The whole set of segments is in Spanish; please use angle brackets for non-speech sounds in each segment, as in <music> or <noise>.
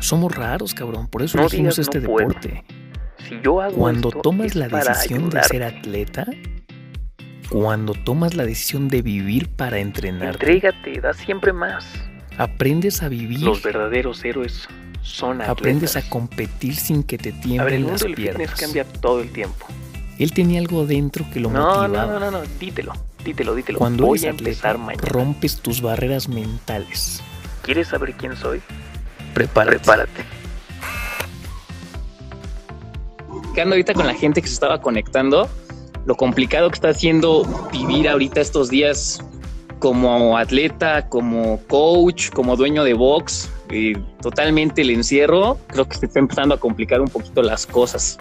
Somos raros, cabrón, por eso elegimos este deporte. Si yo hago Cuando tomas la decisión de ser atleta, cuando tomas la decisión de vivir para entrenar, Entrégate, da siempre más. aprendes a vivir, Los verdaderos héroes son atletas. aprendes a competir sin que te el tiemblen las fitness piernas. cambia todo el tiempo. Él tenía algo dentro que lo No, motivaba. no, no, no, no, dítelo, dítelo, dítelo. Cuando Voy eres atleta, rompes tus barreras mentales. ¿Quieres saber quién soy? Prepárate. Prepárate. ahorita con la gente que se estaba conectando, lo complicado que está haciendo vivir ahorita estos días como atleta, como coach, como dueño de box, eh, totalmente el encierro, creo que se está empezando a complicar un poquito las cosas.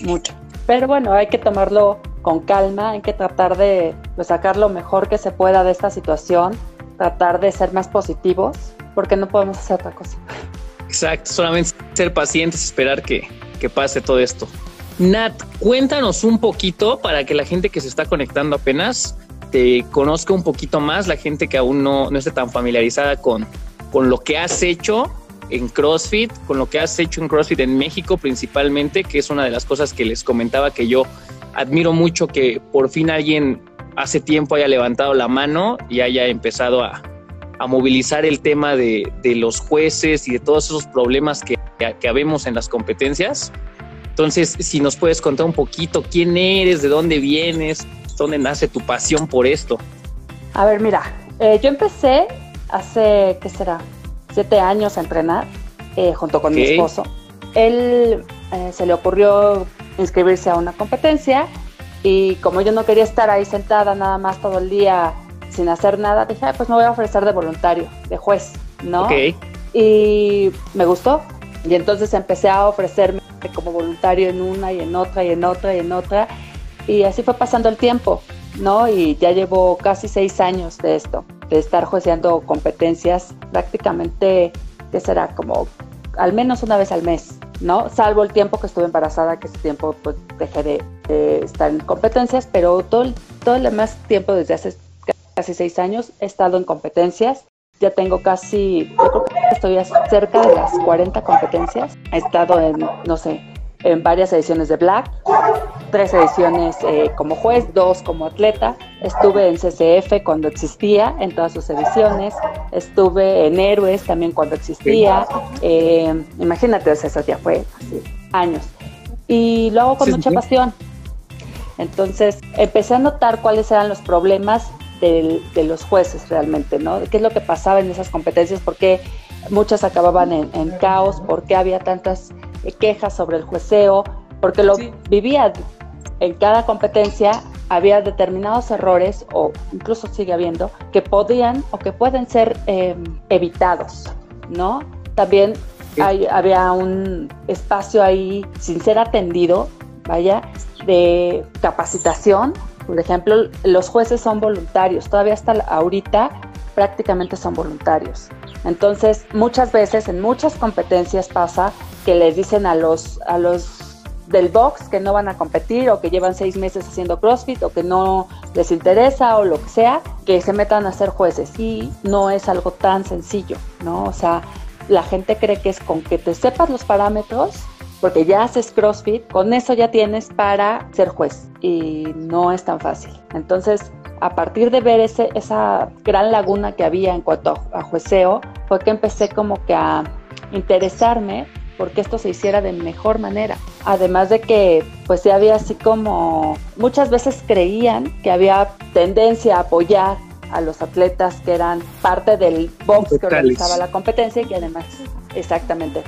mucho. Pero bueno, hay que tomarlo con calma, hay que tratar de pues, sacar lo mejor que se pueda de esta situación, tratar de ser más positivos, porque no podemos hacer otra cosa. Exacto, solamente ser pacientes, esperar que, que pase todo esto. Nat, cuéntanos un poquito para que la gente que se está conectando apenas te conozca un poquito más, la gente que aún no, no esté tan familiarizada con, con lo que has hecho en CrossFit, con lo que has hecho en CrossFit en México principalmente, que es una de las cosas que les comentaba que yo admiro mucho que por fin alguien hace tiempo haya levantado la mano y haya empezado a, a movilizar el tema de, de, los jueces y de todos esos problemas que, que habemos en las competencias. Entonces, si nos puedes contar un poquito quién eres, de dónde vienes, dónde nace tu pasión por esto. A ver, mira, eh, yo empecé hace, ¿qué será? Siete años a entrenar eh, junto con okay. mi esposo. Él eh, se le ocurrió inscribirse a una competencia y como yo no quería estar ahí sentada nada más todo el día sin hacer nada, dije, pues me voy a ofrecer de voluntario, de juez, ¿no? Okay. Y me gustó. Y entonces empecé a ofrecerme como voluntario en una y en otra y en otra y en otra. Y así fue pasando el tiempo, ¿no? Y ya llevo casi seis años de esto, de estar jueceando competencias prácticamente, que será como al menos una vez al mes, ¿no? Salvo el tiempo que estuve embarazada, que ese tiempo pues dejé de, de estar en competencias, pero todo el, todo el demás tiempo desde hace casi seis años he estado en competencias. Ya tengo casi, yo creo que estoy cerca de las 40 competencias. He estado en, no sé, en varias ediciones de Black, tres ediciones eh, como juez, dos como atleta. Estuve en CCF cuando existía, en todas sus ediciones. Estuve en Héroes también cuando existía. Eh, imagínate, eso ya fue así, años. Y lo hago con sí, mucha sí. pasión. Entonces empecé a notar cuáles eran los problemas de, de, los jueces realmente, ¿no? ¿Qué es lo que pasaba en esas competencias? ¿Por qué muchas acababan en, en caos? ¿Por qué había tantas quejas sobre el jueceo? Porque lo sí. vivía en cada competencia, había determinados errores, o incluso sigue habiendo, que podían o que pueden ser eh, evitados, ¿no? También hay, había un espacio ahí sin ser atendido, vaya, de capacitación por ejemplo, los jueces son voluntarios, todavía hasta ahorita prácticamente son voluntarios. Entonces, muchas veces en muchas competencias pasa que les dicen a los, a los del box que no van a competir o que llevan seis meses haciendo CrossFit o que no les interesa o lo que sea, que se metan a ser jueces. Y no es algo tan sencillo, ¿no? O sea, la gente cree que es con que te sepas los parámetros porque ya haces CrossFit, con eso ya tienes para ser juez y no es tan fácil. Entonces, a partir de ver ese, esa gran laguna que había en cuanto a, jueceo, fue que empecé como que a interesarme porque esto se hiciera de mejor manera. Además de que pues ya había así como muchas veces creían que había tendencia a apoyar a los atletas que eran parte del box que organizaba la competencia y que además exactamente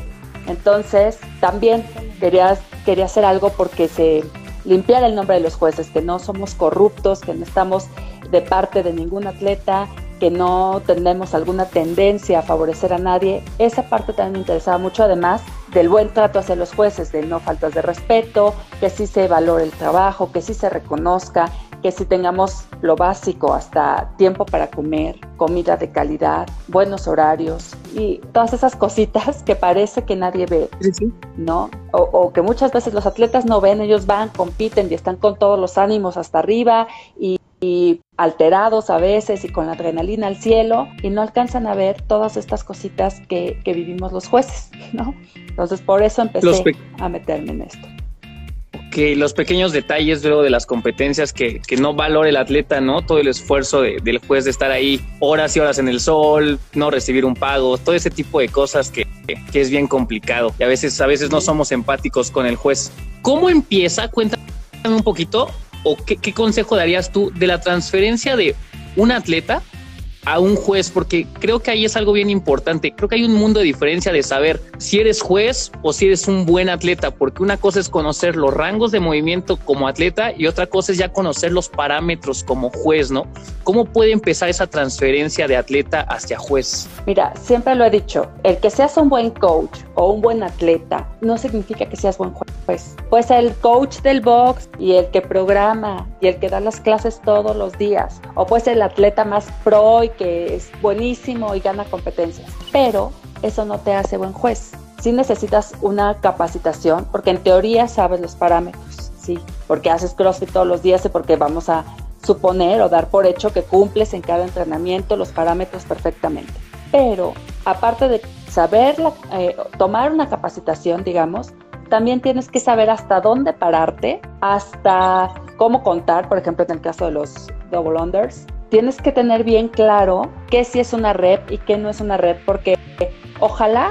entonces, también quería, quería hacer algo porque se limpiara el nombre de los jueces, que no somos corruptos, que no estamos de parte de ningún atleta, que no tenemos alguna tendencia a favorecer a nadie. Esa parte también me interesaba mucho, además del buen trato hacia los jueces, de no faltas de respeto, que sí se valore el trabajo, que sí se reconozca, que sí tengamos lo básico, hasta tiempo para comer, comida de calidad, buenos horarios y todas esas cositas que parece que nadie ve, sí. ¿no? O, o, que muchas veces los atletas no ven, ellos van, compiten y están con todos los ánimos hasta arriba y y alterados a veces y con la adrenalina al cielo y no alcanzan a ver todas estas cositas que, que vivimos los jueces, ¿no? Entonces por eso empecé a meterme en esto que los pequeños detalles luego de las competencias que, que no valore el atleta, ¿no? Todo el esfuerzo del juez de estar ahí horas y horas en el sol, no recibir un pago, todo ese tipo de cosas que, que es bien complicado y a veces, a veces no somos empáticos con el juez. ¿Cómo empieza? Cuéntame un poquito o qué, qué consejo darías tú de la transferencia de un atleta a un juez, porque creo que ahí es algo bien importante. Creo que hay un mundo de diferencia de saber si eres juez o si eres un buen atleta, porque una cosa es conocer los rangos de movimiento como atleta y otra cosa es ya conocer los parámetros como juez, ¿no? ¿Cómo puede empezar esa transferencia de atleta hacia juez? Mira, siempre lo he dicho, el que seas un buen coach o un buen atleta no significa que seas buen juez. Puedes ser el coach del box y el que programa y el que da las clases todos los días, o ser el atleta más pro y que es buenísimo y gana competencias, pero eso no te hace buen juez. Sí necesitas una capacitación, porque en teoría sabes los parámetros, sí, porque haces CrossFit todos los días y porque vamos a suponer o dar por hecho que cumples en cada entrenamiento los parámetros perfectamente. Pero aparte de saber eh, tomar una capacitación, digamos, también tienes que saber hasta dónde pararte, hasta cómo contar, por ejemplo, en el caso de los double unders, tienes que tener bien claro qué sí es una rep y qué no es una rep, porque ojalá,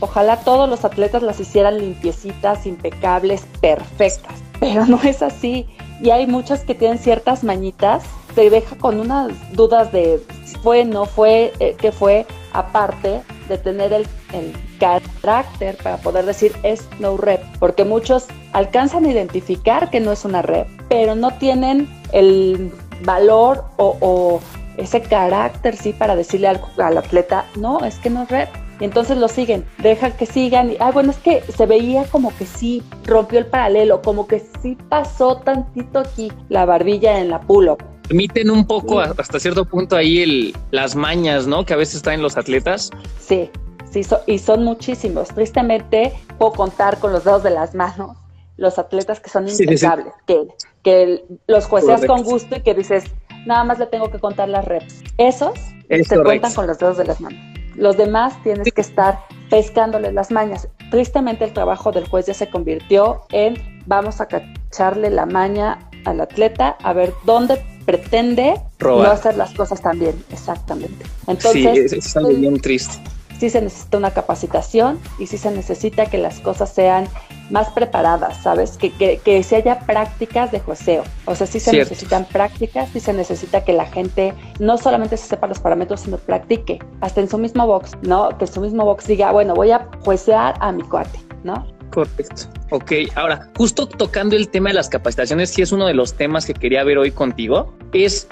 ojalá todos los atletas las hicieran limpiecitas, impecables, perfectas, pero no es así. Y hay muchas que tienen ciertas mañitas, te deja con unas dudas de fue, no fue, eh, qué fue, aparte de tener el, el carácter para poder decir es no rep, porque muchos alcanzan a identificar que no es una rep, pero no tienen el valor o, ese carácter, sí, para decirle al, atleta, no, es que no es red. Y entonces lo siguen, dejan que sigan. Y, ah, bueno, es que se veía como que sí rompió el paralelo, como que sí pasó tantito aquí la barbilla en la pull Permiten un poco hasta cierto punto ahí el, las mañas, ¿no? Que a veces están en los atletas. Sí, sí, y son muchísimos. Tristemente, puedo contar con los dedos de las manos los atletas que son impecables, Que, que los jueces con gusto y que dices, nada más le tengo que contar las reps. Esos se cuentan con los dedos de las manos. Los demás tienes que estar pescándoles las mañas. Tristemente el trabajo del juez ya se convirtió en vamos a cacharle la maña al atleta a ver dónde pretende no hacer las cosas tan bien. Exactamente. Entonces, sí, es algo bien triste. Sí se necesita una capacitación y sí se necesita que las cosas sean más preparadas, ¿sabes? Que, que, que se haya prácticas de jueceo. O sea, sí se necesitan prácticas, sí se necesita que la gente no solamente se sepa los parámetros, sino practique, hasta en su mismo box, ¿no? Que en su mismo box diga, bueno, voy a juecear a mi cuate, ¿no? Correcto. Ok, ahora, justo tocando el tema de las capacitaciones, sí es uno de los temas que quería ver hoy contigo, es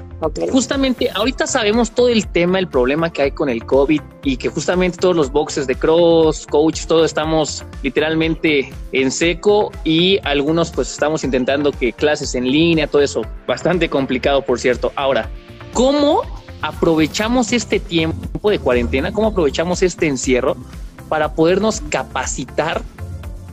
justamente, ahorita sabemos todo el tema, el problema que hay con el COVID y que justamente todos los boxes de cross, coach, todos estamos literalmente en seco y algunos pues estamos intentando que clases en línea, todo eso, bastante complicado por cierto. Ahora, ¿cómo aprovechamos este tiempo de cuarentena? ¿Cómo aprovechamos este encierro para podernos capacitar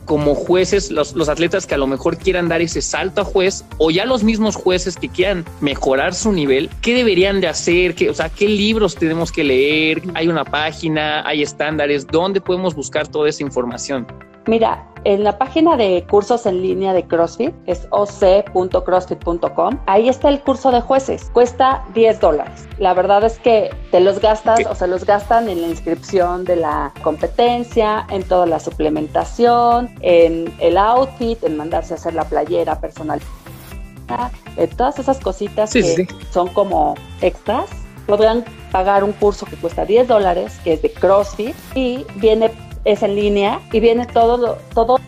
como jueces, los, los, atletas que a lo mejor quieran dar ese salto a juez o ya los mismos jueces que quieran mejorar su nivel, ¿qué deberían de hacer? ¿Qué, o sea, ¿qué libros tenemos que leer? ¿Hay una página? ¿Hay estándares? ¿Dónde podemos buscar toda esa información? Mira, en la página de cursos en línea de CrossFit, es oc.crossfit.com, ahí está el curso de jueces, cuesta 10 dólares. La verdad es que te los gastas o se los gastan en la inscripción de la competencia, en toda la suplementación, en el outfit, en mandarse a hacer la playera personal, en todas esas cositas que son como extras podrán pagar un curso que cuesta 10 dólares, que es de CrossFit, y viene es en línea y viene todo, todo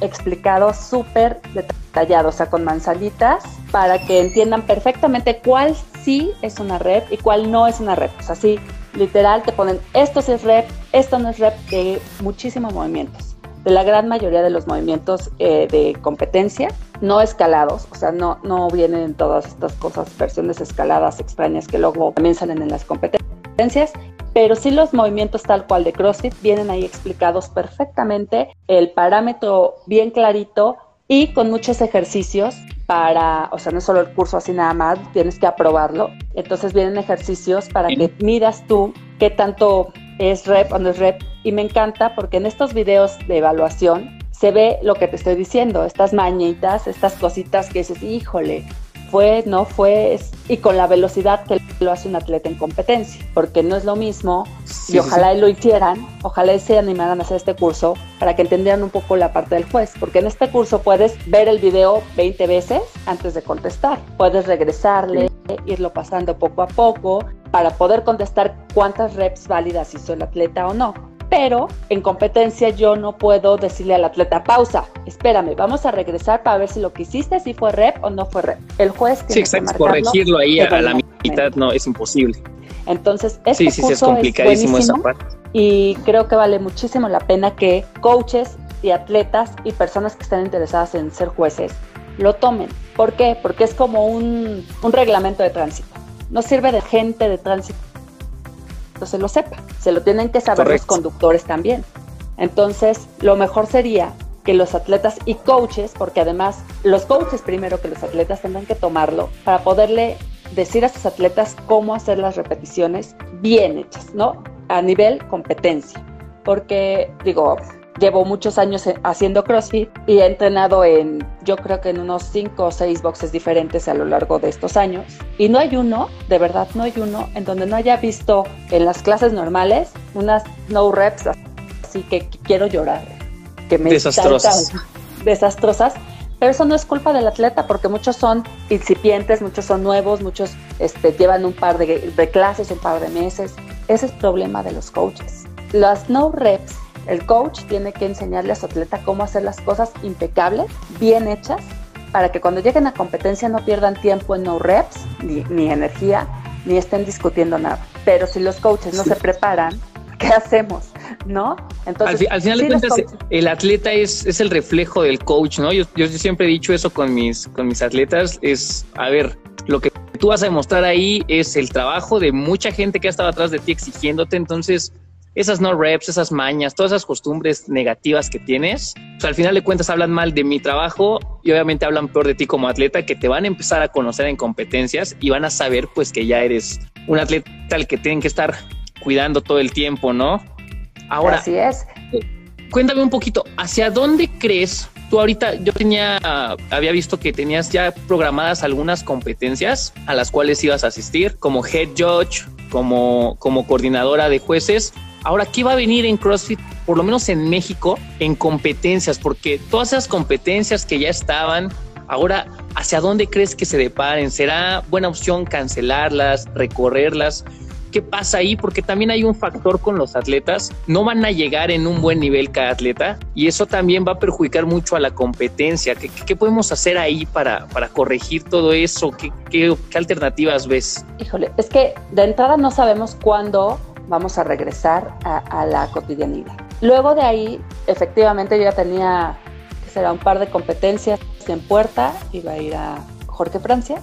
explicado súper detallado, o sea, con manzanitas, para que entiendan perfectamente cuál sí es una red y cuál no es una red. O sea, sí, literal te ponen esto sí es red, esto no es red, de muchísimos movimientos. De la gran mayoría de los movimientos eh, de competencia, no escalados, o sea, no, no vienen todas estas cosas, versiones escaladas extrañas que luego también salen en las competencias, pero sí los movimientos tal cual de CrossFit vienen ahí explicados perfectamente, el parámetro bien clarito y con muchos ejercicios para, o sea, no es solo el curso así nada más, tienes que aprobarlo. Entonces vienen ejercicios para que miras tú qué tanto es rep o no es rep. Y me encanta porque en estos videos de evaluación se ve lo que te estoy diciendo, estas mañitas, estas cositas que dices, híjole, fue, no fue, y con la velocidad que lo hace un atleta en competencia, porque no es lo mismo, y ojalá lo hicieran, ojalá se animaran a hacer este curso para que entendieran un poco la parte del juez, porque en este curso puedes ver el video 20 veces antes de contestar, puedes regresarle, irlo pasando poco a poco para poder contestar cuántas reps válidas hizo el atleta o no pero en competencia yo no puedo decirle al atleta, pausa, espérame, vamos a regresar para ver si lo que hiciste sí fue rep o no fue rep. El juez tiene sí, exacto, corregirlo ahí a la mitad no es imposible. Entonces, este sí, sí, es complicadísimo esa parte. Y creo que vale muchísimo la pena que coaches y atletas y personas que están interesadas en ser jueces lo tomen. ¿Por qué? Porque es como un, un reglamento de tránsito. No sirve de gente de tránsito se lo sepa. Se lo tienen que saber los conductores también. Entonces, lo mejor sería que los atletas y coaches, porque además los coaches primero que los atletas tendrán que tomarlo para poderle decir a sus atletas cómo hacer las repeticiones bien hechas, ¿no? A nivel competencia. Porque, digo, Llevo muchos años eh, haciendo CrossFit y he entrenado en, yo creo que en unos cinco o seis boxes diferentes a lo largo de estos años. Y no hay uno, de verdad no hay uno, en donde no haya visto en las clases normales unas no reps así que quiero llorar. Que me desastrosas. desastrosas. Pero eso no es culpa del atleta porque muchos son incipientes, muchos son nuevos, muchos este, llevan un par de, de clases, un par de meses. Ese es el problema de los coaches. Las no reps el coach tiene que enseñarle a su atleta cómo hacer las cosas impecables, bien hechas, para que cuando lleguen a competencia no pierdan tiempo en no reps, ni, energía, ni estén discutiendo nada. Pero si los coaches no se preparan, ¿qué hacemos? ¿No? Entonces, al, final de cuentas, el atleta es, es, el reflejo del coach, ¿no? Yo, yo siempre he dicho eso con mis, con mis atletas, es, a ver, lo que tú vas a demostrar ahí es el trabajo de mucha gente que ha estado atrás de ti exigiéndote, entonces esas no reps, esas mañas, todas esas costumbres negativas que tienes, pues al final de cuentas hablan mal de mi trabajo y obviamente hablan peor de ti como atleta que te van a empezar a conocer en competencias y van a saber pues que ya eres un atleta al que tienen que estar cuidando todo el tiempo, ¿no? Ahora, así es. Cuéntame un poquito, ¿hacia dónde crees? Tú ahorita, yo tenía, había visto que tenías ya programadas algunas competencias a las cuales ibas a asistir, como head judge, como, como coordinadora de jueces. Ahora, ¿qué va a venir en CrossFit, por lo menos en México, en competencias? Porque todas esas competencias que ya estaban, ahora, ¿hacia dónde crees que se deparen? ¿Será buena opción cancelarlas, recorrerlas? ¿Qué pasa ahí? Porque también hay un factor con los atletas. No van a llegar en un buen nivel cada atleta y eso también va a perjudicar mucho a la competencia. ¿Qué, podemos hacer ahí para, para corregir todo eso? ¿Qué, ¿Qué, alternativas ves? Híjole, es que de entrada no sabemos cuándo vamos a regresar a, la cotidianidad. Luego de ahí, efectivamente, yo ya tenía, que será un par de competencias en puerta, iba a ir a Jorge Francia,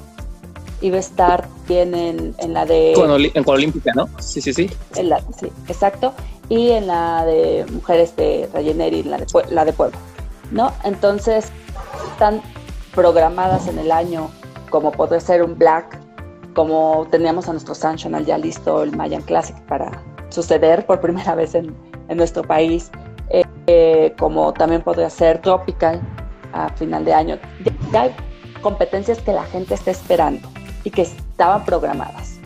iba a estar bien en, en la de... en Olímpica, ¿no? Sí, sí, sí. la, sí, exacto. Y en la de mujeres de Rayeneri, la de, la de Puebla, ¿no? Entonces, están programadas en el año como puede ser un Black como teníamos a nuestro Sanctional ya listo el Mayan Classic para suceder por <laughs> primera vez en, nuestro país, eh, eh, como también podría ser Tropical a final de año. Ya, hay competencias que la gente está esperando y que estaban programadas.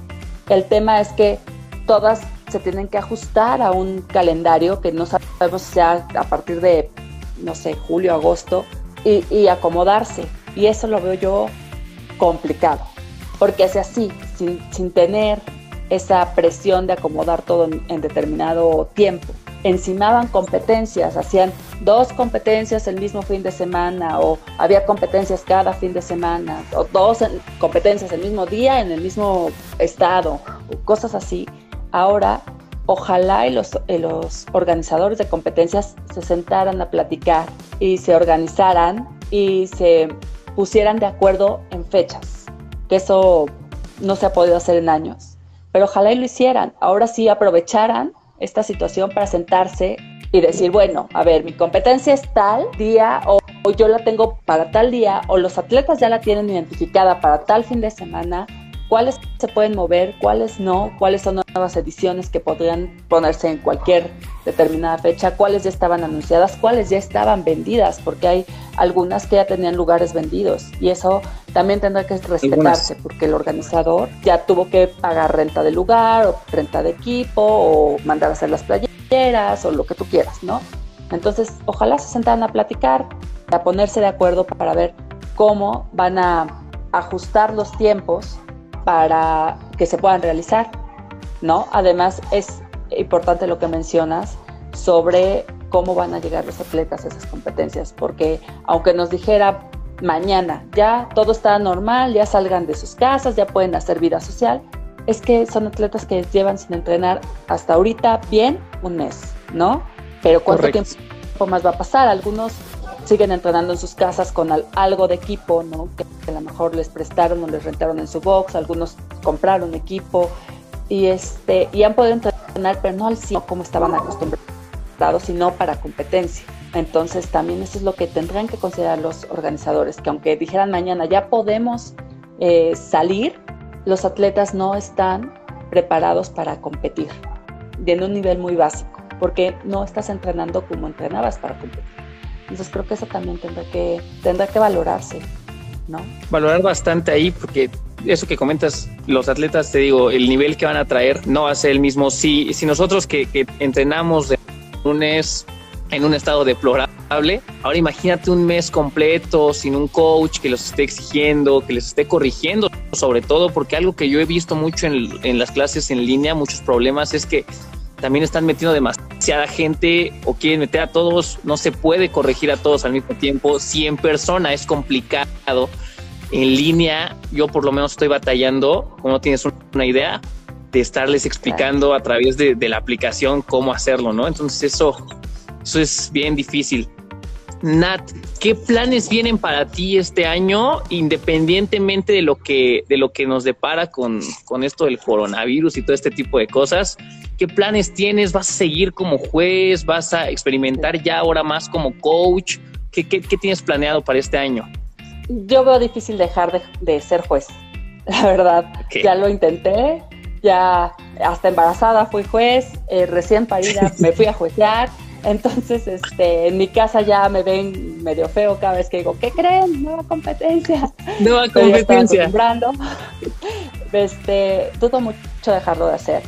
El tema es que todas se tienen que ajustar a un calendario que no sabemos si sea a partir de, no sé, julio, agosto, y, y acomodarse. Y eso lo veo yo complicado porque es así, sin, tener esa presión de acomodar todo en, determinado tiempo. Encimaban competencias, hacían dos competencias el mismo fin de semana o había competencias cada fin de semana o dos competencias el mismo día en el mismo estado cosas así. Ahora, ojalá y los, y los organizadores de competencias se sentaran a platicar y se organizaran y se pusieran de acuerdo en fechas eso no se ha podido hacer en años. Pero ojalá y lo hicieran. Ahora sí aprovecharan esta situación para sentarse y decir, bueno, a ver, mi competencia es tal día o, o, yo la tengo para tal día o los atletas ya la tienen identificada para tal fin de semana, cuáles se pueden mover, cuáles no, cuáles son nuevas ediciones que podrían ponerse en cualquier determinada fecha, cuáles ya estaban anunciadas, cuáles ya estaban vendidas, porque hay algunas que ya tenían lugares vendidos y eso también tendrá que respetarse porque el organizador ya tuvo que pagar renta de lugar o renta de equipo o mandar a hacer las playeras o lo que tú quieras, ¿no? Entonces, ojalá se sentaran a platicar, a ponerse de acuerdo para ver cómo van a ajustar los tiempos para que se puedan realizar, ¿no? Además, es importante lo que mencionas sobre cómo van a llegar los atletas a esas competencias, porque aunque nos dijera mañana ya todo está normal, ya salgan de sus casas, ya pueden hacer vida social, es que son atletas que llevan sin entrenar hasta ahorita bien un mes, ¿no? Pero ¿cuánto Correcto. tiempo más va a pasar? Algunos siguen entrenando en sus casas con al, algo de equipo, ¿no? Que, que, a lo mejor les prestaron o les rentaron en su box, algunos compraron equipo y este y han podido entrenar, pero no al 100 como estaban acostumbrados, sino para competencia. Entonces también eso es lo que tendrán que considerar los organizadores, que aunque dijeran mañana ya podemos eh, salir, los atletas no están preparados para competir en un nivel muy básico, porque no estás entrenando como entrenabas para competir. Entonces creo que eso también tendrá que, tendrá que valorarse, ¿no? Valorar bastante ahí, porque eso que comentas, los atletas, te digo, el nivel que van a traer no va a ser el mismo. Si, si nosotros que, que entrenamos de lunes en un estado deplorable, ahora imagínate un mes completo sin un coach que los esté exigiendo, que les esté corrigiendo, sobre todo, porque algo que yo he visto mucho en, en las clases en línea, muchos problemas, es que también están metiendo demasiada gente o quieren meter a todos, no se puede corregir a todos al mismo tiempo. Si en persona es complicado, en línea yo por lo menos estoy batallando, como no tienes una idea, de estarles explicando a través de, de la aplicación cómo hacerlo, ¿no? Entonces eso, eso es bien difícil. Nat, ¿qué planes vienen para ti este año, independientemente de lo que, de lo que nos depara con, con esto del coronavirus y todo este tipo de cosas? ¿Qué planes tienes? ¿Vas a seguir como juez? ¿Vas a experimentar ya ahora más como coach? ¿Qué, qué, qué tienes planeado para este año? Yo veo difícil dejar de, de ser juez, <laughs> la verdad. Okay. Ya lo intenté, ya hasta embarazada fui juez, eh, recién parida <laughs> me fui a juecear. Entonces, este, en mi casa ya me ven medio feo cada vez que digo, ¿qué creen? Nueva competencia. Nueva competencia. <laughs> Este, dudo mucho dejarlo de hacer.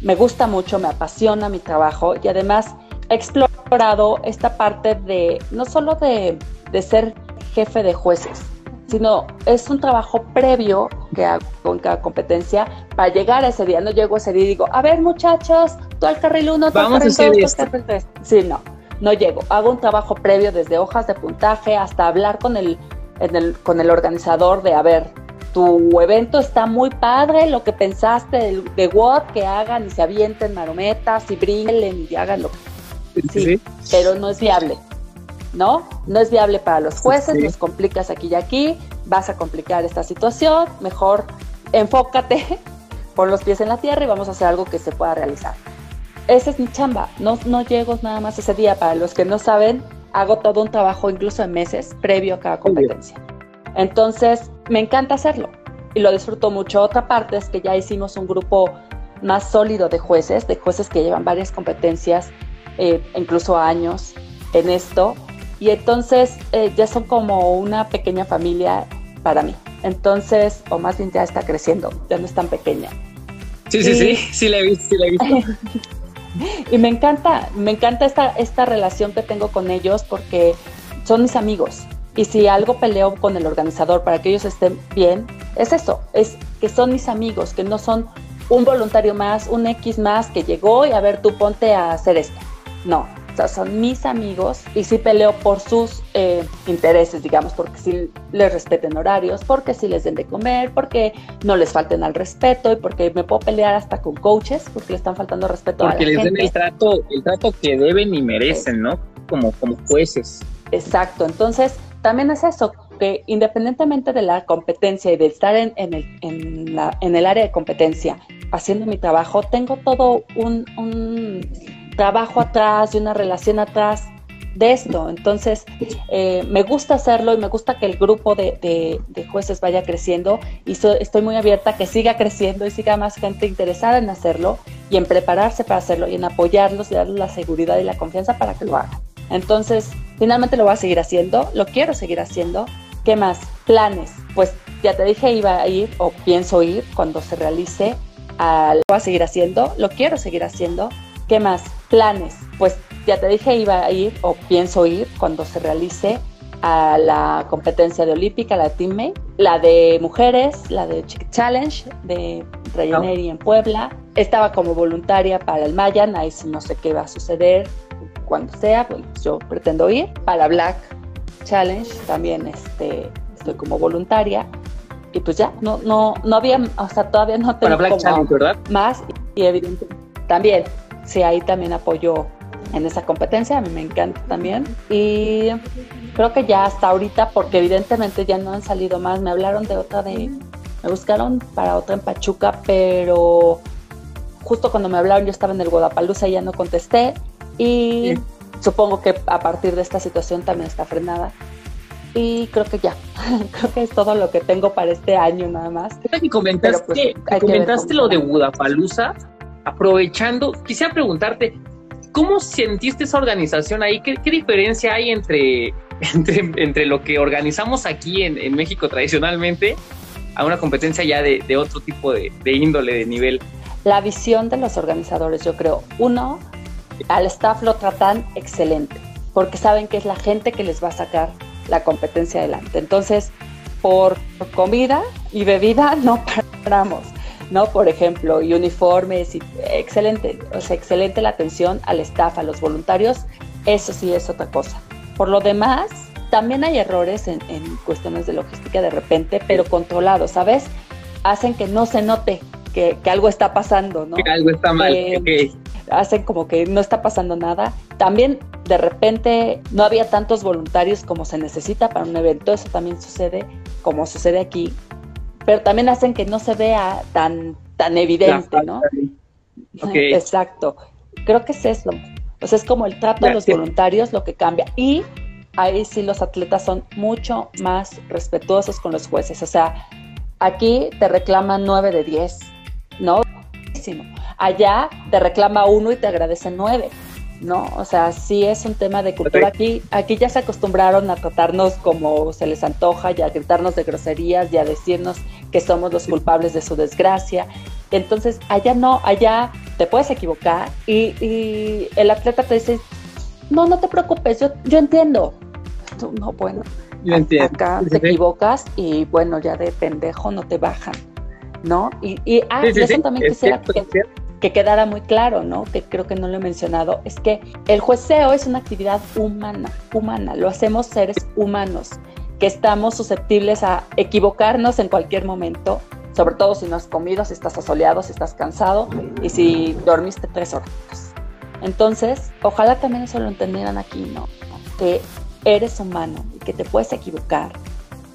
Me gusta mucho, me apasiona mi trabajo y además he explorado esta parte de, no solo de, de ser jefe de jueces, sino es un trabajo previo que hago en cada competencia para llegar a ese día. No llego a ese día y digo, a ver muchachos, tú al carril 1, tú al carril 2, tú al carril 3. Sí, no, no llego. Hago un trabajo previo desde hojas de puntaje hasta hablar con el, el, con el organizador de, a ver, tu evento está muy padre, lo que pensaste de, de WOD, que hagan y se avienten marometas y brinquen y hagan lo que... Sí, sí, pero no es viable. ¿No? No es viable para los jueces, sí. nos complicas aquí y aquí, vas a complicar esta situación, mejor enfócate, <laughs> pon los pies en la tierra y vamos a hacer algo que se pueda realizar. Esa es mi chamba, no, no llego nada más ese día. Para los que no saben, hago todo un trabajo incluso en meses previo a cada competencia. Entonces, me encanta hacerlo y lo disfruto mucho. Otra parte es que ya hicimos un grupo más sólido de jueces, de jueces que llevan varias competencias, eh, incluso años en esto, y entonces eh, ya son como una pequeña familia para mí. Entonces, o más bien ya está creciendo, ya no es tan pequeña. Sí, y, sí, sí, sí la he visto, sí la he visto. <laughs> y me encanta, me encanta esta, esta relación que tengo con ellos porque son mis amigos. Y si algo peleo con el organizador para que ellos estén bien, es eso, es que son mis amigos, que no son un voluntario más, un X más que llegó y a ver, tú ponte a hacer esto. No, son mis amigos y sí peleo por sus eh, intereses, digamos, porque sí les respeten horarios, porque sí les den de comer, porque no les falten al respeto y porque me puedo pelear hasta con coaches porque le están faltando respeto porque a la les den el trato, el trato que deben y merecen, sí. ¿no? Como, como jueces. Exacto, entonces también es eso, que independientemente de la competencia y de estar en, en, el, en, la, en el área de competencia haciendo mi trabajo, tengo todo un, un trabajo atrás, de una relación atrás de esto. Entonces, eh, me gusta hacerlo y me gusta que el grupo de, jueces vaya creciendo y estoy muy abierta a que siga creciendo y siga más gente interesada en hacerlo y en prepararse para hacerlo y en apoyarlos y darles la seguridad y la confianza para que lo hagan. Entonces, finalmente lo voy a seguir haciendo, lo quiero seguir haciendo. ¿Qué más? Planes. Pues ya te dije, iba a ir o pienso ir cuando se realice. Lo voy a seguir haciendo, lo quiero seguir haciendo. ¿Qué más? Planes. Pues ya te dije, iba a ir o pienso ir cuando se realice a la competencia de olímpica, la teammate, la de mujeres, la de Chick Challenge de Rayaneri en Puebla. Estaba como voluntaria para el Mayan, ahí sí no sé qué va a suceder cuando sea, pues yo pretendo ir. Para Black Challenge también este, estoy como voluntaria. Y pues ya, no, no, no había, o sea, todavía no tengo Para Black Challenge, ¿verdad? más y evidentemente también, sí, ahí también apoyo en esa competencia, a mí me encanta también. Y creo que ya hasta ahorita, porque evidentemente ya no han salido más, me hablaron de otra de, me buscaron para otra en Pachuca, pero justo cuando me hablaron yo estaba en el Guadalajara y ya no contesté y supongo que a partir de esta situación también está frenada. Y creo que ya, <laughs> creo que es todo lo que tengo para este año nada más. Y comentaste, pues, comentaste lo de Budapalooza, aprovechando, quisiera preguntarte, ¿Cómo sentiste esa organización ahí? ¿Qué, diferencia hay <laughs> entre, entre, lo que organizamos aquí en, México tradicionalmente a una competencia ya de, otro tipo de, índole, de nivel? La visión de los organizadores, yo creo. Uno, al staff lo tratan excelente, porque saben que es la gente que les va a sacar la competencia adelante. Entonces, por comida y bebida <laughs> no paramos. ¿No? Por ejemplo, y uniformes, y excelente, o sea, excelente la atención al staff, a los voluntarios, eso sí es otra cosa. Por lo demás, también hay errores en, cuestiones de logística de repente, pero controlados, ¿sabes? Hacen que no se note que, algo está pasando, ¿no? Que algo está mal. Eh, hacen como que no está pasando nada. También de repente no había tantos voluntarios como se necesita para un evento, eso también sucede como sucede aquí pero también hacen que no se vea tan, tan evidente, ¿no? Exacto. Creo que es eso. O sea, es como el trato de los voluntarios lo que cambia. Y ahí sí los atletas son mucho más respetuosos con los jueces. O sea, aquí te reclaman 9 de 10, ¿no? Allá te reclama uno y te agradece 9. ¿No? O sea, sí es un tema de cultura. Aquí, aquí ya se acostumbraron a tratarnos como se les antoja y a gritarnos de groserías y a decirnos que somos los culpables de su desgracia. Entonces, allá no, allá te puedes equivocar y, el atleta te dice, no, no te preocupes, yo, yo entiendo. no, bueno, yo entiendo. acá te equivocas y bueno, ya de pendejo no te bajan, ¿no? Y, y ah, eso también quisiera que, que quedara muy claro, ¿no? Que creo que no lo he mencionado, es que el jueceo es una actividad humana, humana, lo hacemos seres humanos, que estamos susceptibles a equivocarnos en cualquier momento, sobre todo si no has comido, si estás asoleado, si estás cansado y si dormiste tres horas. Entonces, ojalá también eso lo entendieran aquí, ¿no? Que eres humano y que te puedes equivocar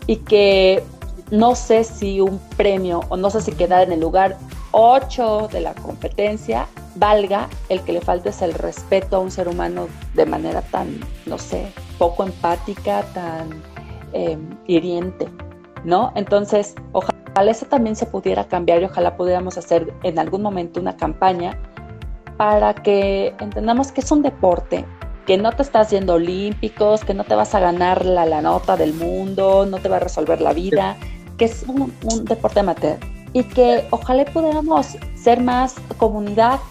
y que no sé si un premio o no sé si quedar en el lugar 8 de la competencia valga el que le faltes el respeto a un ser humano de manera tan, no sé, poco empática, tan em, hiriente, ¿no? Entonces, ojalá eso también se pudiera cambiar y ojalá pudiéramos hacer en algún momento una campaña para que entendamos que es un deporte, que no te estás yendo olímpicos, que no te vas a ganar la, la nota del mundo, no te va a resolver la vida, que es un, un deporte amateur y que ojalá pudiéramos ser más comunidad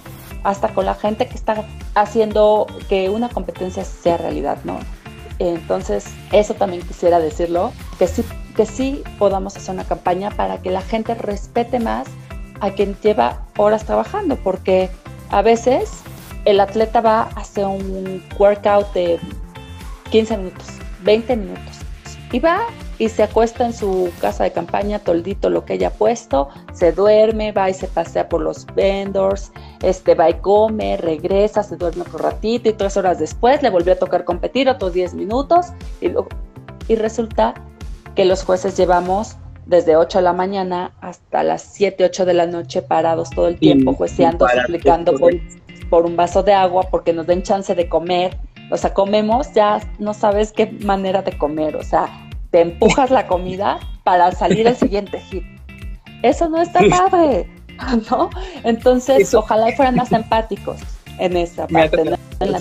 hasta con la gente que está haciendo que una competencia sea realidad, ¿no? Entonces, eso también quisiera decirlo, que sí, que sí podamos hacer una campaña para que la gente respete más a quien lleva horas trabajando, porque a veces el atleta va a hacer un workout de 15 minutos, 20 minutos, y va y se acuesta en su casa de campaña, toldito lo que haya puesto, se duerme, va y se pasea por los vendors, este, va y come, regresa, se duerme otro ratito y tres horas después le volvió a tocar competir otros 10 minutos y, y resulta que los jueces llevamos desde 8 de la mañana hasta las 7, 8 de la noche parados todo el tiempo, jueceando, explicando por, por un vaso de agua porque nos den chance de comer. O sea, comemos, ya no sabes qué manera de comer. O sea, te empujas la comida para salir al siguiente hit. Eso no está padre, <laughs> ¿no? Entonces, ojalá fueran más empáticos en esa parte,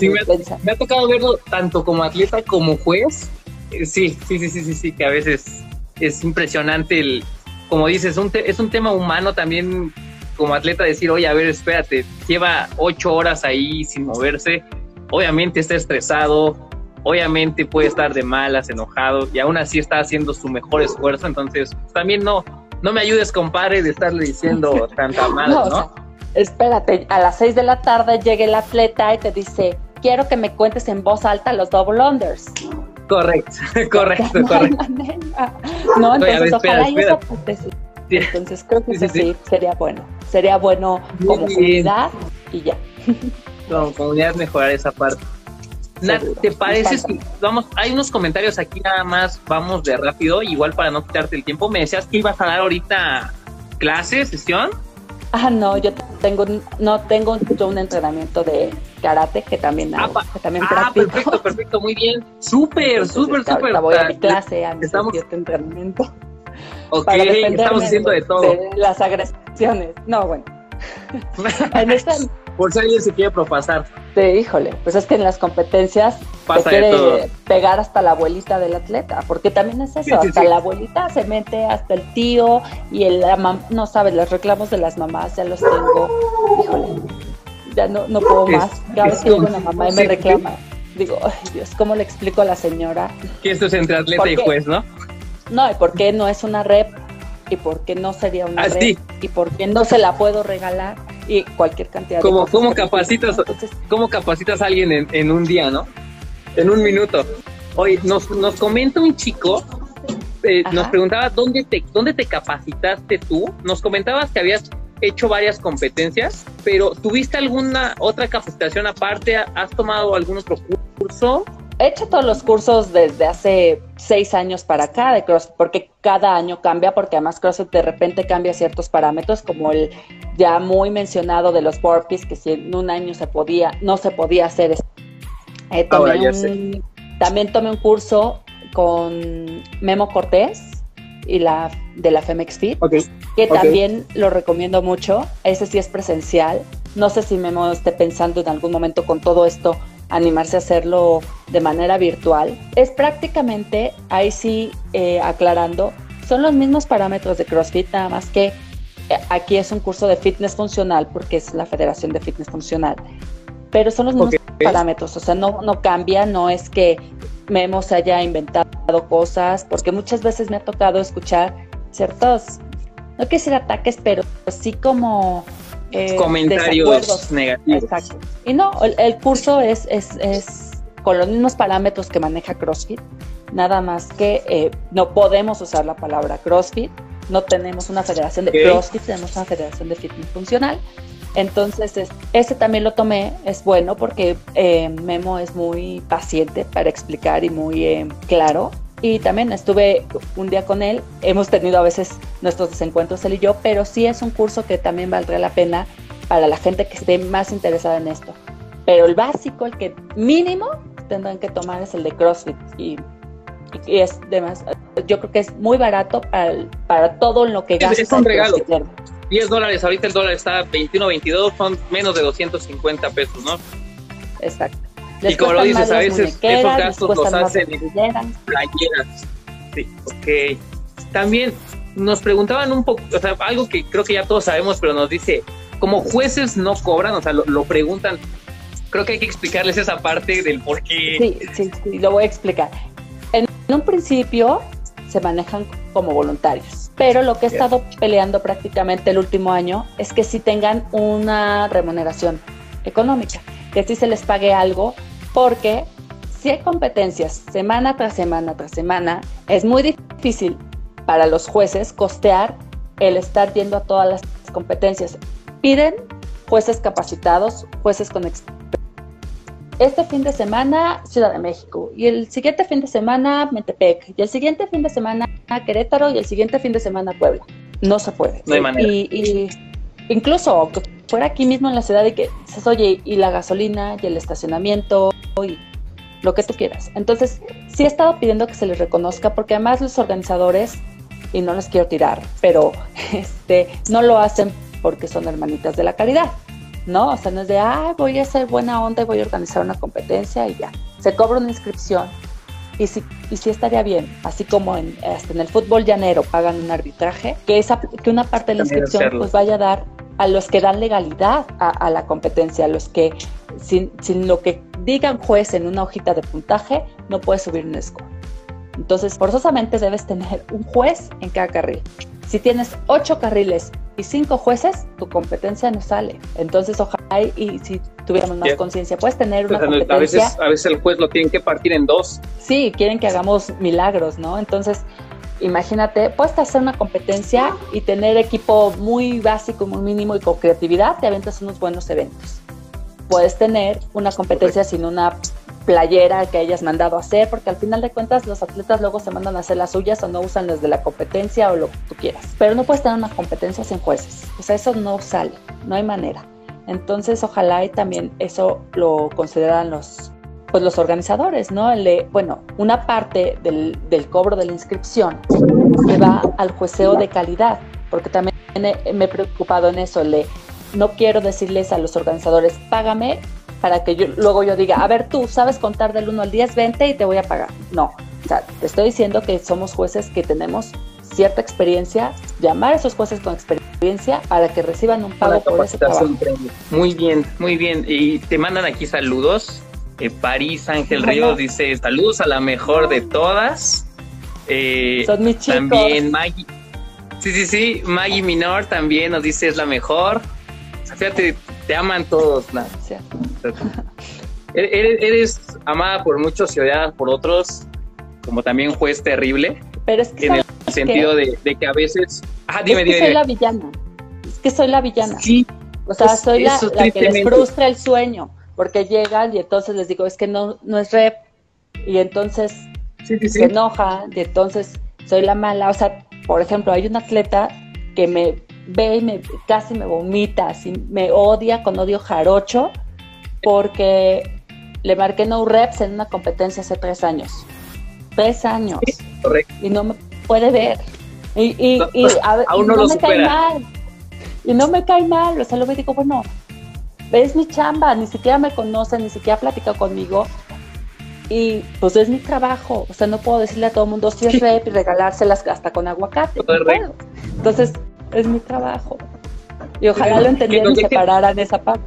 sí, me, ha, me, ha, tocado verlo tanto como atleta como juez. Sí, sí, sí, sí, sí, sí, que a veces es impresionante el, como dices, un es un tema humano también como atleta decir, oye, a ver, espérate, lleva ocho horas ahí sin moverse, obviamente está estresado, obviamente puede estar de malas, enojado, y aún así está haciendo su mejor esfuerzo, entonces también no, no me ayudes, compadre, de estarle diciendo <laughs> tanta mal, ¿no? ¿no? espérate, a las seis de la tarde llega el atleta y te dice, quiero que me cuentes en voz alta los double unders. Correcto, correcto, <laughs> <laughs> correcto. No, entonces ojalá espera, Entonces creo que sí, eso sí, sería bueno. Sería bueno como comunidad y ya. Como comunidad mejorar esa parte. ¿Te parece? Si, vamos, hay unos comentarios aquí nada más, vamos de rápido, igual para no quitarte el tiempo. Me decías que ibas a dar ahorita clase, sesión. Ah, no, yo tengo, no tengo un entrenamiento de karate que también hago, ah, que también ah, perfecto, perfecto, muy bien. Súper, súper, súper. Voy a mi clase, a mi estamos... entrenamiento. Ok, estamos haciendo de, todo. De las agresiones. No, bueno. <laughs> en esta, por si alguien se quiere propasar. Sí, híjole, pues es que en las competencias Pasa te quiere pegar hasta la abuelita del atleta, porque también es eso, hasta la abuelita se mete, hasta el tío y el no sabes, los reclamos de las mamás ya los tengo, híjole, ya no, no puedo más. Cada vez que viene una mamá y me reclama, digo, ay Dios, ¿cómo le explico a la señora? Que esto es entre atleta y juez, ¿no? No, y por qué no es una rep, y por qué no sería una ah, rep, y por qué no se la puedo regalar y cualquier cantidad de cosas ¿Cómo capacitas, ¿Cómo capacitas a alguien en, un día, no? En un minuto. Oye, nos, nos comenta un chico, eh, nos preguntaba dónde te, dónde te capacitaste tú. Nos comentabas que habías hecho varias competencias, pero ¿tuviste alguna otra capacitación aparte? ¿Has tomado algún otro curso? He hecho todos los cursos desde hace seis años para acá de CrossFit, porque cada año cambia, porque además CrossFit de repente cambia ciertos parámetros, como el ya muy mencionado de los burpees, que si en un año se podía, no se podía hacer. Eh, también tomé un curso con Memo Cortés y la de la Femex Fit, que también lo recomiendo mucho. Ese sí es presencial. No sé si Memo esté pensando en algún momento con todo esto animarse a hacerlo de manera virtual. Es prácticamente, ahí sí eh, aclarando, son los mismos parámetros de CrossFit, nada más que eh, aquí es un curso de fitness funcional porque es la Federación de Fitness Funcional. Pero son los mismos parámetros, o sea, no, no cambia, no es que Memo se haya inventado cosas, porque muchas veces me ha tocado escuchar ciertos, no quiero decir ataques, pero sí como eh, comentarios negativos. Exacto. Y no, el, curso es, es, es, con los mismos parámetros que maneja CrossFit, nada más que eh, no podemos usar la palabra CrossFit, no tenemos una federación de CrossFit, tenemos una federación de fitness funcional. Entonces, ese también lo tomé, es bueno porque eh, Memo es muy paciente para explicar y muy claro. Y también estuve un día con él, hemos tenido a veces nuestros desencuentros él y yo, pero sí es un curso que también valdría la pena para la gente que esté más interesada en esto. Pero el básico, el que mínimo tendrán que tomar es el de CrossFit y y es demás, yo creo que es muy barato para, para todo lo que gastas. Es un regalo. 10 dólares, ahorita el dólar está 21, 22, son menos de 250 pesos, ¿no? Exacto. Y como lo dices, a veces esos gastos los hacen en playeras. Sí, ok. También nos preguntaban un poco, o sea, algo que creo que ya todos sabemos, pero nos dice, como jueces no cobran, o sea, lo, lo preguntan. Creo que hay que explicarles esa parte del por qué. Sí, sí, sí, lo voy a explicar. En un principio se manejan como voluntarios, pero lo que he estado peleando prácticamente el último año es que sí tengan una remuneración económica, que sí se les pague algo, porque si hay competencias semana tras semana tras semana, es muy difícil para los jueces costear el estar yendo a todas las competencias. Piden jueces capacitados, jueces con experiencia este fin de semana Ciudad de México y el siguiente fin de semana Metepec y el siguiente fin de semana Querétaro y el siguiente fin de semana Puebla. No se puede. No hay manera. Y, incluso que fuera aquí mismo en la ciudad y que dices, oye, y la gasolina y el estacionamiento y lo que tú quieras. Entonces, sí he estado pidiendo que se les reconozca porque además los organizadores, y no les quiero tirar, pero <laughs> este, no lo hacen porque son hermanitas de la caridad, ¿no? O sea, no es de, ah, voy a hacer buena onda y voy a organizar una competencia y ya. Se cobra una inscripción y sí, y sí estaría bien, así como en, hasta en el fútbol llanero pagan un arbitraje, que, esa, que una parte de la inscripción pues vaya a dar a los que dan legalidad a, la competencia, a los que sin, sin, lo que digan juez en una hojita de puntaje no puedes subir un score. Entonces, forzosamente debes tener un juez en cada carril. Si tienes ocho carriles y cinco jueces, tu competencia no sale. Entonces, ojalá y, si tuviéramos más conciencia, puedes tener una competencia. A veces, a veces el juez lo tiene que partir en dos. Sí, quieren que hagamos milagros, ¿no? Entonces, imagínate, puedes hacer una competencia y tener equipo muy básico, muy mínimo y con creatividad, te aventas unos buenos eventos. Puedes tener una competencia sin una playera que hayas mandado a hacer, porque al final de cuentas los atletas luego se mandan a hacer las suyas o no usan las de la competencia o lo que tú quieras. Pero no puedes tener una competencia sin jueces. O sea, eso no sale, no hay manera. Entonces, ojalá y también eso lo consideran los, pues los organizadores, ¿no? El bueno, una parte del, del cobro de la inscripción se va al jueceo de calidad, porque también me he preocupado en eso, le, no quiero decirles a los organizadores, págame para que yo, luego yo diga, a ver, tú sabes contar del 1 al 10, 20 y te voy a pagar. No, o sea, te estoy diciendo que somos jueces que tenemos cierta experiencia, llamar a esos jueces con experiencia para que reciban un pago por ese trabajo. Muy bien, muy bien. Y te mandan aquí saludos. Eh, París Ángel Ríos dice saludos a la mejor de todas. Eh, Son mis chicos. También Maggie. Sí, sí, sí. Maggie Minor también nos dice es la mejor. fíjate, te aman todos. <laughs> Eres, amada por muchos y odiada por otros, como también juez terrible. Pero es que en el sentido de, que a veces. Ah, dime, es que soy la villana. Es que soy la villana. Sí. O sea, soy la, que les frustra el sueño, porque llegan y entonces les digo, es que no, no es rep. Y entonces se enoja, y entonces soy la mala. O sea, por ejemplo, hay un atleta que me ve y me, casi me vomita, así, me odia con odio jarocho porque le marqué no reps en una competencia hace tres años. Tres años. Y no me puede ver. Y, y, y, no, me cae mal. Y no me cae mal. O sea, luego digo, bueno, es mi chamba, ni siquiera me conoce, ni siquiera platica conmigo. Y pues es mi trabajo. O sea, no puedo decirle a todo el mundo si es rep y regalárselas hasta con aguacate. Entonces, es mi trabajo. Y ojalá lo entendieran y separaran esa parte.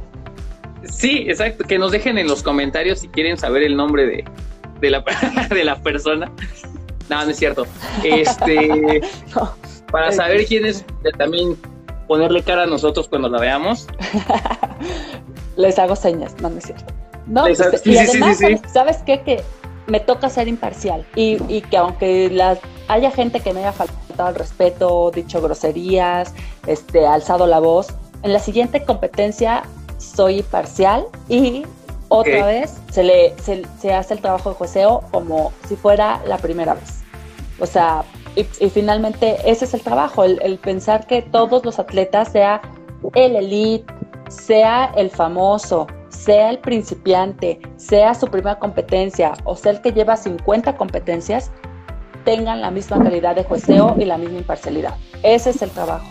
Sí, exacto. Que nos dejen en los comentarios si quieren saber el nombre de, de, la, <laughs> de la persona. No, no es cierto. <laughs> Este, para saber quién es, también ponerle cara a nosotros cuando la veamos. <laughs> Les hago señas, no, no es cierto. No, pues, y además, ¿sabes qué? Que me toca ser imparcial y, y que aunque las, haya gente que me haya faltado el respeto, dicho groserías, este, alzado la voz, en la siguiente competencia soy parcial y otra vez se, le, se, hace el trabajo de jueceo como si fuera la primera vez. O sea, y, finalmente ese es el trabajo, el, pensar que todos los atletas, sea el elite, sea el famoso, sea el principiante, sea su primera competencia o sea el que lleva 50 competencias, tengan la misma calidad de jueceo y la misma imparcialidad. Ese es el trabajo,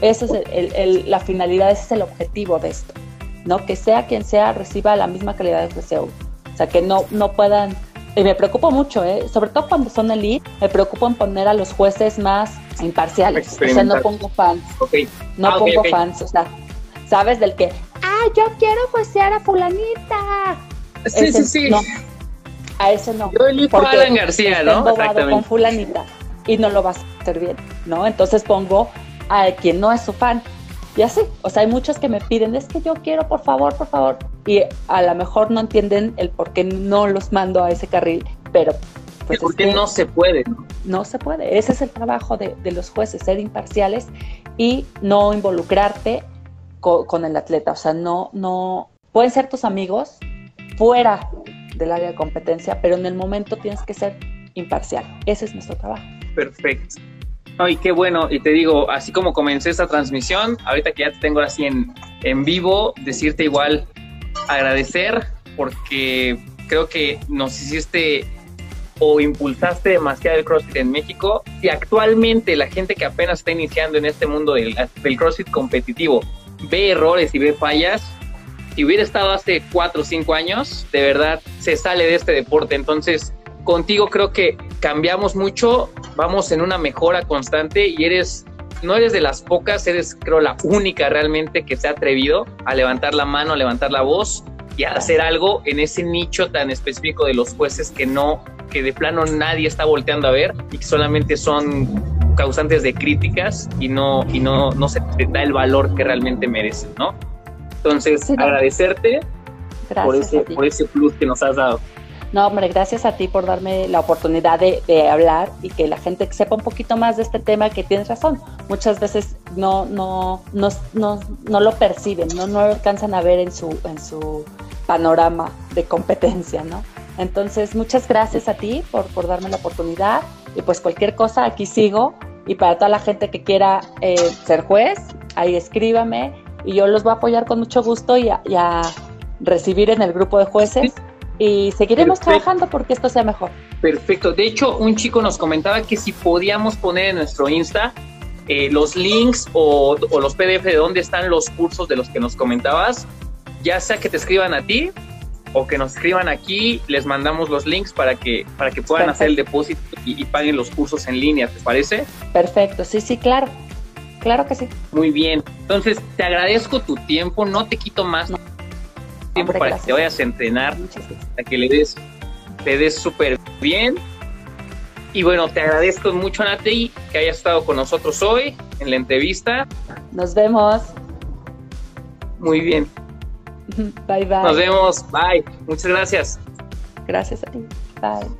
esa es la finalidad, ese es el objetivo de esto. ¿no? Que sea quien sea reciba la misma calidad de deseo. O sea, que no, no puedan... Y me preocupo mucho, ¿eh? sobre todo cuando son elite, me preocupo en poner a los jueces más imparciales. O sea, no pongo fans. No ah, pongo fans, o sea, ¿sabes? Del que, ah, yo quiero juecear a fulanita. Sí, sí, sí. a ese no. Yo elijo a Alan García, ¿no? Exactamente. con fulanita y no lo vas a hacer bien, ¿no? Entonces pongo a quien no es su fan. Y así, o sea, hay muchos que me piden, es que yo quiero, por favor, por favor. Y a lo mejor no entienden el por qué no los mando a ese carril, pero... Pues porque no se puede. ¿no? se puede. Ese es el trabajo de, los jueces, ser imparciales y no involucrarte con, el atleta. O sea, no, no... Pueden ser tus amigos fuera del área de competencia, pero en el momento tienes que ser imparcial. Ese es nuestro trabajo. Perfecto. Ay, qué bueno. Y te digo, así como comencé esta transmisión, ahorita que ya te tengo así en, en vivo, decirte igual agradecer porque creo que nos hiciste o impulsaste demasiado el CrossFit en México y actualmente la gente que apenas está iniciando en este mundo del, del CrossFit competitivo ve errores y ve fallas, si hubiera estado hace cuatro o cinco años, de verdad se sale de este deporte. Entonces, contigo creo que cambiamos mucho, vamos en una mejora constante y eres, no eres de las pocas, eres creo la única realmente que se ha atrevido a levantar la mano, a levantar la voz y a hacer algo en ese nicho tan específico de los jueces que no, que de plano nadie está volteando a ver y que solamente son causantes de críticas y no, y no, no se da el valor que realmente merecen, ¿no? Entonces, agradecerte por ese, por ese plus que nos has dado. No, hombre, gracias a ti por darme la oportunidad de, hablar y que la gente sepa un poquito más de este tema que tienes razón. Muchas veces no, no, no, no, no lo perciben, no, no lo alcanzan a ver en su, en su panorama de competencia, ¿no? Entonces, muchas gracias a ti por, por darme la oportunidad y pues cualquier cosa aquí sigo y para toda la gente que quiera eh, ser juez, ahí escríbame y yo los voy a apoyar con mucho gusto y a, y a recibir en el grupo de jueces. Y seguiremos Perfecto. trabajando porque esto sea mejor. Perfecto. De hecho, un chico nos comentaba que si podíamos poner en nuestro Insta eh, los links o, o, los PDF de dónde están los cursos de los que nos comentabas, ya sea que te escriban a ti o que nos escriban aquí, les mandamos los links para que, para que puedan Perfecto. hacer el depósito y, y paguen los cursos en línea, ¿te parece? Perfecto, sí, sí, claro. Claro que sí. Muy bien. Entonces, te agradezco tu tiempo, no te quito más. No tiempo para gracias. que te vayas a entrenar, para que le des, le des súper bien. Y bueno, te agradezco mucho, Nati, que hayas estado con nosotros hoy en la entrevista. Nos vemos. Muy bien. <laughs> Bye, bye. Nos vemos. Bye. Muchas gracias. Gracias a ti. Bye.